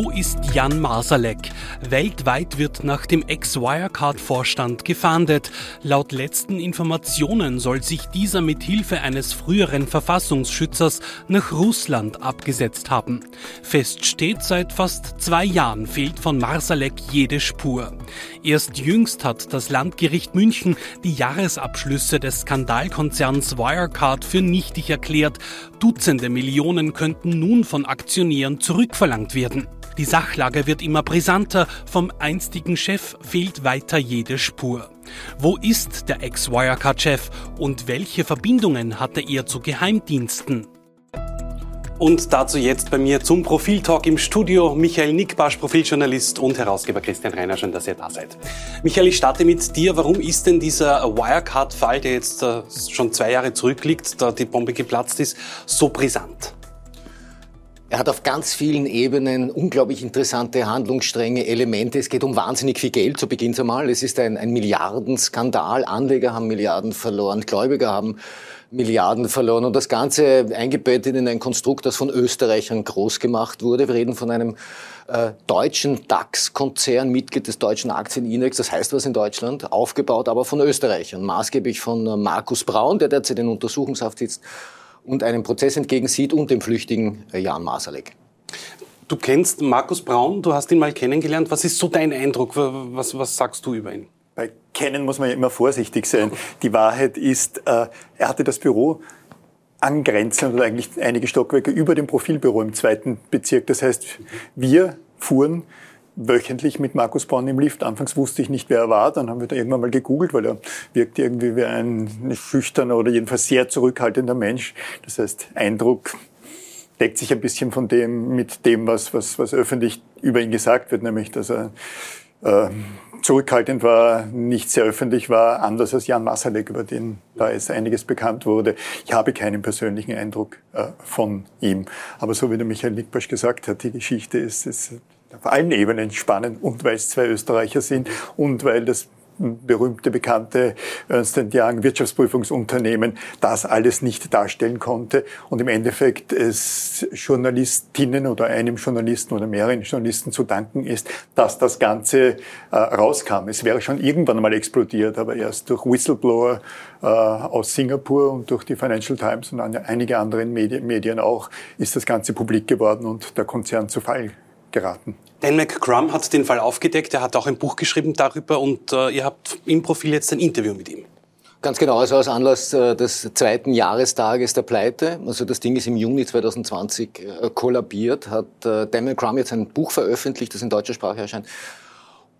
Wo ist Jan Masalek? Weltweit wird nach dem Ex-Wirecard-Vorstand gefahndet. Laut letzten Informationen soll sich dieser mit Hilfe eines früheren Verfassungsschützers nach Russland abgesetzt haben. Fest steht, seit fast zwei Jahren fehlt von Marsalek jede Spur. Erst jüngst hat das Landgericht München die Jahresabschlüsse des Skandalkonzerns Wirecard für nichtig erklärt. Dutzende Millionen könnten nun von Aktionären zurückverlangt werden. Die Sachlage wird immer brisanter, vom einstigen Chef fehlt weiter jede Spur. Wo ist der Ex-Wirecard-Chef und welche Verbindungen hatte er zu Geheimdiensten? Und dazu jetzt bei mir zum Profiltalk im Studio Michael Nickbasch, Profiljournalist und Herausgeber Christian Reiner. Schön, dass ihr da seid. Michael, ich starte mit dir. Warum ist denn dieser Wirecard-Fall, der jetzt äh, schon zwei Jahre zurückliegt, da die Bombe geplatzt ist, so brisant? Er hat auf ganz vielen Ebenen unglaublich interessante Handlungsstränge, Elemente. Es geht um wahnsinnig viel Geld zu Beginn einmal. Es ist ein, ein Milliardenskandal. Anleger haben Milliarden verloren, Gläubiger haben Milliarden verloren und das Ganze eingebettet in ein Konstrukt, das von Österreichern groß gemacht wurde. Wir reden von einem äh, deutschen DAX-Konzern, Mitglied des deutschen Aktienindex, das heißt was in Deutschland, aufgebaut aber von Österreichern, maßgeblich von äh, Markus Braun, der derzeit in Untersuchungshaft sitzt und einem Prozess entgegensieht und dem flüchtigen äh, Jan Masalek. Du kennst Markus Braun, du hast ihn mal kennengelernt. Was ist so dein Eindruck? Was, was sagst du über ihn? Bei Kennen muss man ja immer vorsichtig sein. Die Wahrheit ist, äh, er hatte das Büro angrenzend oder eigentlich einige Stockwerke über dem Profilbüro im zweiten Bezirk. Das heißt, wir fuhren wöchentlich mit Markus Braun im Lift. Anfangs wusste ich nicht, wer er war. Dann haben wir da irgendwann mal gegoogelt, weil er wirkte irgendwie wie ein schüchterner oder jedenfalls sehr zurückhaltender Mensch. Das heißt, Eindruck deckt sich ein bisschen von dem mit dem, was, was, was öffentlich über ihn gesagt wird, nämlich, dass er äh, zurückhaltend war, nicht sehr öffentlich war, anders als Jan Masalek, über den da jetzt einiges bekannt wurde. Ich habe keinen persönlichen Eindruck äh, von ihm. Aber so wie der Michael Nickbasch gesagt hat, die Geschichte ist, ist auf allen Ebenen spannend und weil es zwei Österreicher sind und weil das berühmte, bekannte Ernst Young Wirtschaftsprüfungsunternehmen das alles nicht darstellen konnte und im Endeffekt es Journalistinnen oder einem Journalisten oder mehreren Journalisten zu danken ist, dass das Ganze äh, rauskam. Es wäre schon irgendwann mal explodiert, aber erst durch Whistleblower äh, aus Singapur und durch die Financial Times und einige anderen Medien, Medien auch ist das Ganze publik geworden und der Konzern zu Fall geraten. Dan McCrum hat den Fall aufgedeckt, er hat auch ein Buch geschrieben darüber und äh, ihr habt im Profil jetzt ein Interview mit ihm. Ganz genau, also aus Anlass äh, des zweiten Jahrestages der Pleite, also das Ding ist im Juni 2020 äh, kollabiert, hat äh, Dan McCrum jetzt ein Buch veröffentlicht, das in deutscher Sprache erscheint.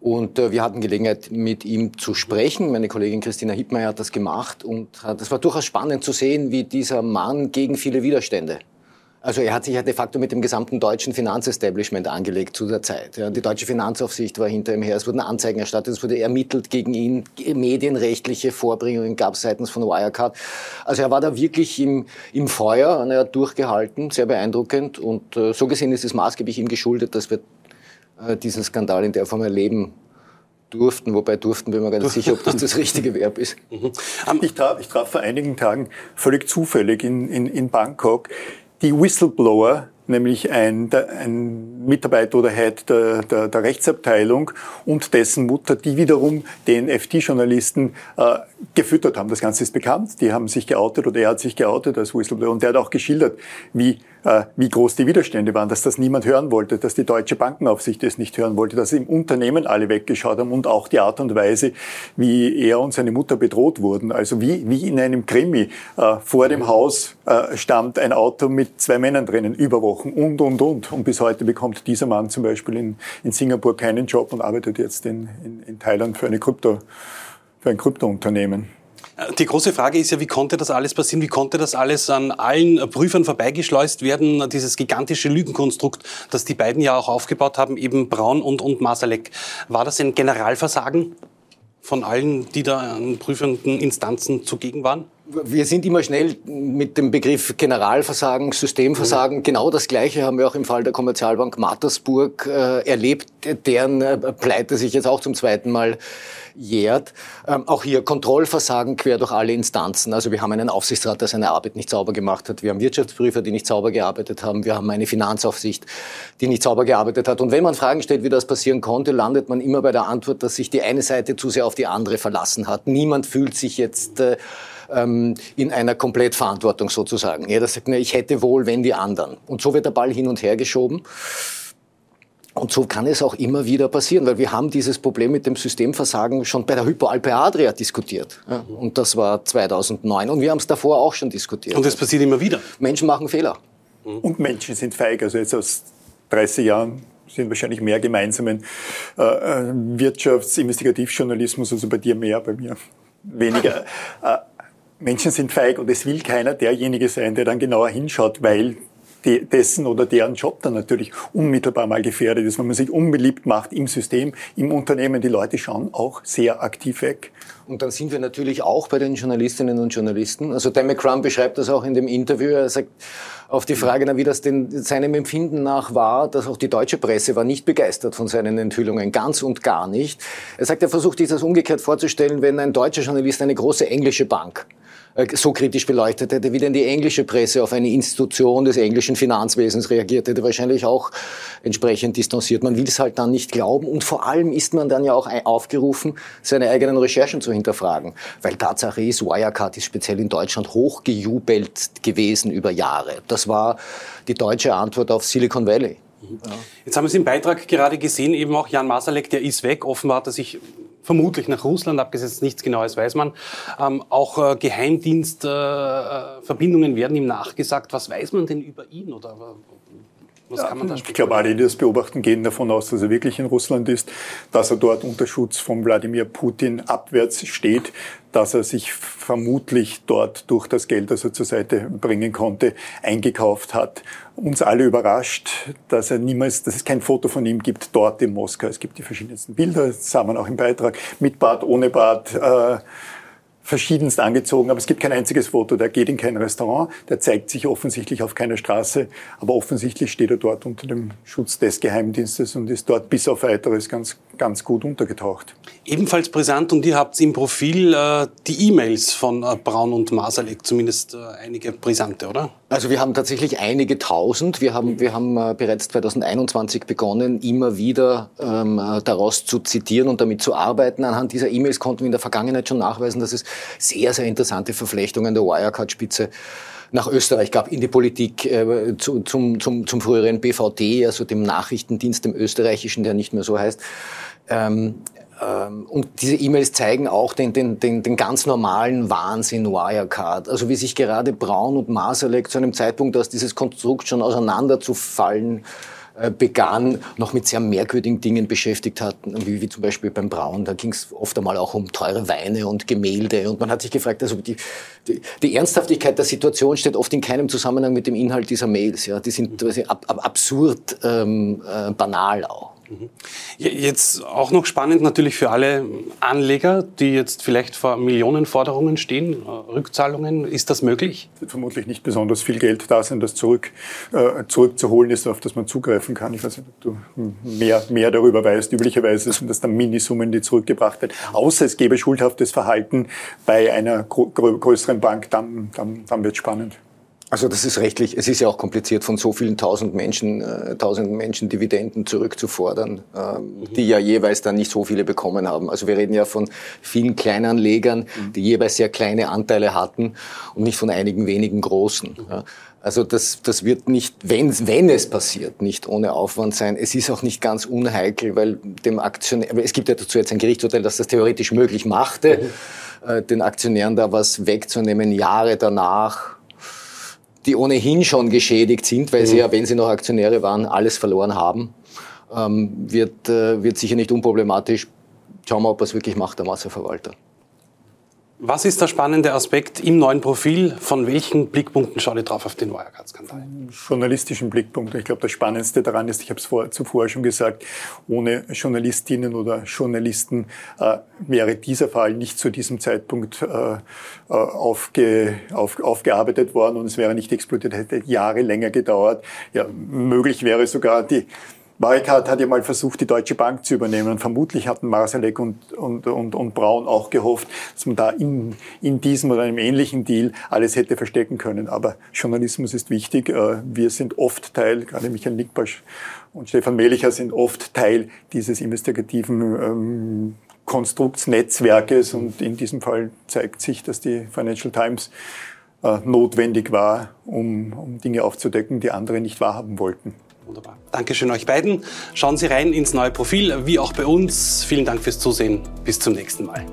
Und wir hatten Gelegenheit, mit ihm zu sprechen. Meine Kollegin Christina Hippmeier hat das gemacht und es war durchaus spannend zu sehen, wie dieser Mann gegen viele Widerstände also er hat sich ja de facto mit dem gesamten deutschen Finanzestablishment angelegt zu der Zeit. Ja, die deutsche Finanzaufsicht war hinter ihm her, es wurden Anzeigen erstattet, es wurde ermittelt gegen ihn, medienrechtliche Vorbringungen gab es seitens von Wirecard. Also er war da wirklich im, im Feuer und er hat durchgehalten, sehr beeindruckend und äh, so gesehen ist es maßgeblich ihm geschuldet, dass wir äh, diesen Skandal in der Form erleben durften, wobei durften bin mir gar nicht sicher, ob das das richtige Verb ist. Mhm. Ich, traf, ich traf vor einigen Tagen völlig zufällig in, in, in Bangkok die Whistleblower, nämlich ein, ein Mitarbeiter oder Head der, der, der, Rechtsabteilung und dessen Mutter, die wiederum den FT-Journalisten äh, gefüttert haben. Das Ganze ist bekannt. Die haben sich geoutet oder er hat sich geoutet als Whistleblower und der hat auch geschildert, wie wie groß die Widerstände waren, dass das niemand hören wollte, dass die deutsche Bankenaufsicht es nicht hören wollte, dass im Unternehmen alle weggeschaut haben und auch die Art und Weise, wie er und seine Mutter bedroht wurden. Also wie, wie in einem Krimi. Äh, vor dem Haus äh, stand ein Auto mit zwei Männern drinnen, über Wochen und, und, und. Und bis heute bekommt dieser Mann zum Beispiel in, in Singapur keinen Job und arbeitet jetzt in, in, in Thailand für, eine Krypto, für ein Kryptounternehmen. Die große Frage ist ja, wie konnte das alles passieren? Wie konnte das alles an allen Prüfern vorbeigeschleust werden? Dieses gigantische Lügenkonstrukt, das die beiden ja auch aufgebaut haben, eben Braun und, und Masalek. War das ein Generalversagen von allen, die da an prüfenden Instanzen zugegen waren? Wir sind immer schnell mit dem Begriff Generalversagen, Systemversagen. Mhm. Genau das Gleiche haben wir auch im Fall der Kommerzialbank Mattersburg äh, erlebt, deren äh, Pleite sich jetzt auch zum zweiten Mal jährt. Ähm, auch hier Kontrollversagen quer durch alle Instanzen. Also wir haben einen Aufsichtsrat, der seine Arbeit nicht sauber gemacht hat. Wir haben Wirtschaftsprüfer, die nicht sauber gearbeitet haben. Wir haben eine Finanzaufsicht, die nicht sauber gearbeitet hat. Und wenn man Fragen stellt, wie das passieren konnte, landet man immer bei der Antwort, dass sich die eine Seite zu sehr auf die andere verlassen hat. Niemand fühlt sich jetzt äh, ähm, in einer Komplettverantwortung sozusagen. Jeder sagt, ne, ich hätte wohl, wenn die anderen. Und so wird der Ball hin und her geschoben. Und so kann es auch immer wieder passieren, weil wir haben dieses Problem mit dem Systemversagen schon bei der Hypo Alpe Adria diskutiert. Ja, und das war 2009. Und wir haben es davor auch schon diskutiert. Und das passiert immer wieder. Menschen machen Fehler. Und Menschen sind feig. Also jetzt aus 30 Jahren sind wahrscheinlich mehr gemeinsamen äh, äh, Wirtschaftsinvestigativjournalismus, also bei dir mehr, bei mir weniger. Menschen sind feig und es will keiner derjenige sein, der dann genauer hinschaut, weil dessen oder deren Job dann natürlich unmittelbar mal gefährdet ist, wenn man sich unbeliebt macht im System, im Unternehmen. Die Leute schauen auch sehr aktiv weg. Und dann sind wir natürlich auch bei den Journalistinnen und Journalisten. Also Dan McCrum beschreibt das auch in dem Interview. Er sagt auf die Frage, wie das denn seinem Empfinden nach war, dass auch die deutsche Presse war nicht begeistert von seinen Enthüllungen, ganz und gar nicht. Er sagt, er versucht sich das umgekehrt vorzustellen, wenn ein deutscher Journalist eine große englische Bank so kritisch beleuchtet hätte, wie denn die englische Presse auf eine Institution des englischen Finanzwesens reagiert hätte, wahrscheinlich auch entsprechend distanziert. Man will es halt dann nicht glauben und vor allem ist man dann ja auch aufgerufen, seine eigenen Recherchen zu hinterfragen. Weil Tatsache ist, Wirecard ist speziell in Deutschland hochgejubelt gewesen über Jahre. Das war die deutsche Antwort auf Silicon Valley. Jetzt haben wir es im Beitrag gerade gesehen, eben auch Jan Masalek, der ist weg. Offenbar hat er sich vermutlich nach Russland abgesetzt, nichts Genaues weiß man. Ähm, auch äh, Geheimdienstverbindungen äh, werden ihm nachgesagt. Was weiß man denn über ihn oder was kann man da Ich glaube, alle, die das beobachten, gehen davon aus, dass er wirklich in Russland ist, dass er dort unter Schutz von Wladimir Putin abwärts steht, dass er sich vermutlich dort durch das Geld, das er zur Seite bringen konnte, eingekauft hat. Uns alle überrascht, dass er niemals, dass es kein Foto von ihm gibt dort in Moskau. Es gibt die verschiedensten Bilder, das sah man auch im Beitrag, mit Bart, ohne Bart. Äh, verschiedenst angezogen, aber es gibt kein einziges Foto. Der geht in kein Restaurant, der zeigt sich offensichtlich auf keiner Straße, aber offensichtlich steht er dort unter dem Schutz des Geheimdienstes und ist dort bis auf weiteres ganz, ganz gut untergetaucht. Ebenfalls brisant und ihr habt im Profil äh, die E-Mails von äh, Braun und Masalek, zumindest äh, einige brisante, oder? Also wir haben tatsächlich einige tausend. Wir haben, wir haben äh, bereits 2021 begonnen, immer wieder ähm, äh, daraus zu zitieren und damit zu arbeiten. Anhand dieser E-Mails konnten wir in der Vergangenheit schon nachweisen, dass es sehr, sehr interessante Verflechtungen der Wirecard-Spitze nach Österreich gab, in die Politik, äh, zu, zum, zum, zum früheren BVD, also dem Nachrichtendienst, dem österreichischen, der nicht mehr so heißt. Ähm, ähm, und diese E-Mails zeigen auch den, den, den, den ganz normalen Wahnsinn Wirecard. Also wie sich gerade Braun und Masalek zu einem Zeitpunkt, dass dieses Konstrukt schon auseinanderzufallen begann, noch mit sehr merkwürdigen Dingen beschäftigt hatten, wie, wie zum Beispiel beim Braun. Da ging es oft einmal auch um teure Weine und Gemälde. Und man hat sich gefragt, also die, die, die Ernsthaftigkeit der Situation steht oft in keinem Zusammenhang mit dem Inhalt dieser Mails. Ja. Die sind ab, ab, absurd ähm, äh, banal auch. Mhm. Jetzt auch noch spannend natürlich für alle Anleger, die jetzt vielleicht vor Millionenforderungen stehen, äh, Rückzahlungen. Ist das möglich? Vermutlich nicht besonders viel Geld da sein, das zurück, äh, zurückzuholen ist, auf das man zugreifen kann. Ich weiß nicht, ob du mehr, mehr darüber weißt. Üblicherweise sind das dann Minisummen, die zurückgebracht werden. Außer es gäbe schuldhaftes Verhalten bei einer größeren Bank, dann, dann, dann wird es spannend. Also das ist rechtlich, es ist ja auch kompliziert, von so vielen tausend Menschen, äh, tausenden Menschen Dividenden zurückzufordern, ähm, mhm. die ja jeweils dann nicht so viele bekommen haben. Also wir reden ja von vielen Kleinanlegern, mhm. die jeweils sehr kleine Anteile hatten und nicht von einigen wenigen großen. Mhm. Ja. Also das, das wird nicht, wenn, wenn es passiert, nicht ohne Aufwand sein. Es ist auch nicht ganz unheikel, weil dem Aktionär, es gibt ja dazu jetzt ein Gerichtsurteil, das das theoretisch möglich machte, mhm. äh, den Aktionären da was wegzunehmen, Jahre danach die ohnehin schon geschädigt sind, weil mhm. sie ja, wenn sie noch Aktionäre waren, alles verloren haben, ähm, wird, äh, wird sicher nicht unproblematisch. Schauen wir, ob er es wirklich macht, der Wasserverwalter. Was ist der spannende Aspekt im neuen Profil? Von welchen Blickpunkten schaut ihr drauf auf den Wirecard-Skandal? Journalistischen Blickpunkten. Ich glaube, das Spannendste daran ist, ich habe es vor, zuvor schon gesagt, ohne Journalistinnen oder Journalisten äh, wäre dieser Fall nicht zu diesem Zeitpunkt äh, äh aufge, auf, aufgearbeitet worden und es wäre nicht explodiert, hätte Jahre länger gedauert. Ja, möglich wäre sogar die Wirecard hat ja mal versucht, die Deutsche Bank zu übernehmen. Vermutlich hatten Marsalek und, und, und, und Braun auch gehofft, dass man da in, in diesem oder einem ähnlichen Deal alles hätte verstecken können. Aber Journalismus ist wichtig. Äh, wir sind oft Teil, gerade Michael Nickbasch und Stefan Melicher sind oft Teil dieses investigativen ähm, Konstruktsnetzwerkes. Und in diesem Fall zeigt sich, dass die Financial Times äh, notwendig war, um, um Dinge aufzudecken, die andere nicht wahrhaben wollten. Wunderbar. Dankeschön euch beiden. Schauen Sie rein ins neue Profil, wie auch bei uns. Vielen Dank fürs Zusehen. Bis zum nächsten Mal.